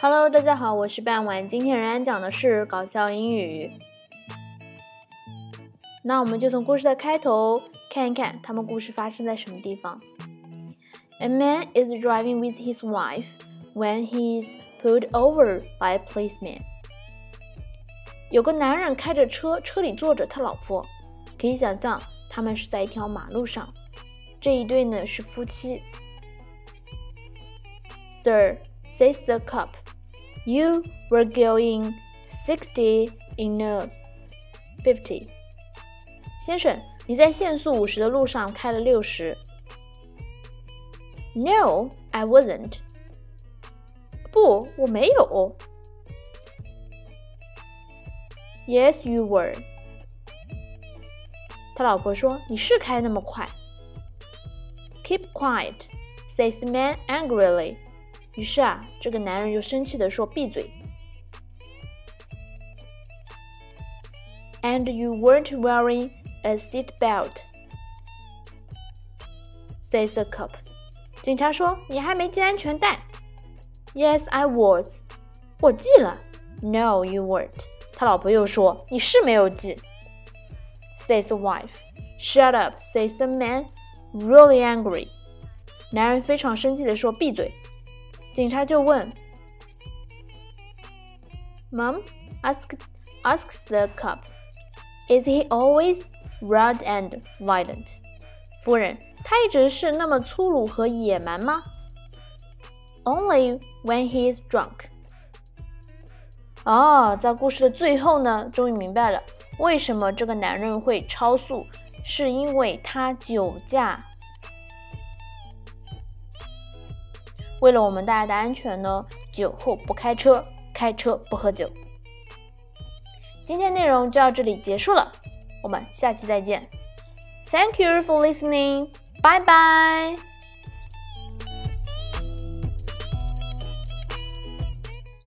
Hello，大家好，我是半晚，今天仍然讲的是搞笑英语。那我们就从故事的开头看一看，他们故事发生在什么地方。A man is driving with his wife when he's pulled over by a policeman. 有个男人开着车，车里坐着他老婆。可以想象，他们是在一条马路上。这一对呢是夫妻。Sir, says the cop, you were going sixty in a fifty. 先生，你在限速五十的路上开了六十。No, I wasn't. 不，我没有。Yes, you were. 他老婆说：“你是开那么快。” Keep quiet, says the man angrily. 于是啊，这个男人就生气地说：“闭嘴。” And you weren't wearing a seat belt, says the cop. 警察说：“你还没系安全带。” Yes, I was. 我系了。No, you weren't. 他老婆又说：“你是没有系。” Says the wife. Shut up, says the man, really angry. 男人非常生气地说：“闭嘴。” 警察就问：“Mom, asked asks the cop, is he always rude and violent？” 夫人，他一直是那么粗鲁和野蛮吗？Only when he is drunk。哦，在故事的最后呢，终于明白了为什么这个男人会超速，是因为他酒驾。为了我们大家的安全呢，酒后不开车，开车不喝酒。今天内容就到这里结束了，我们下期再见。Thank you for listening. Bye bye.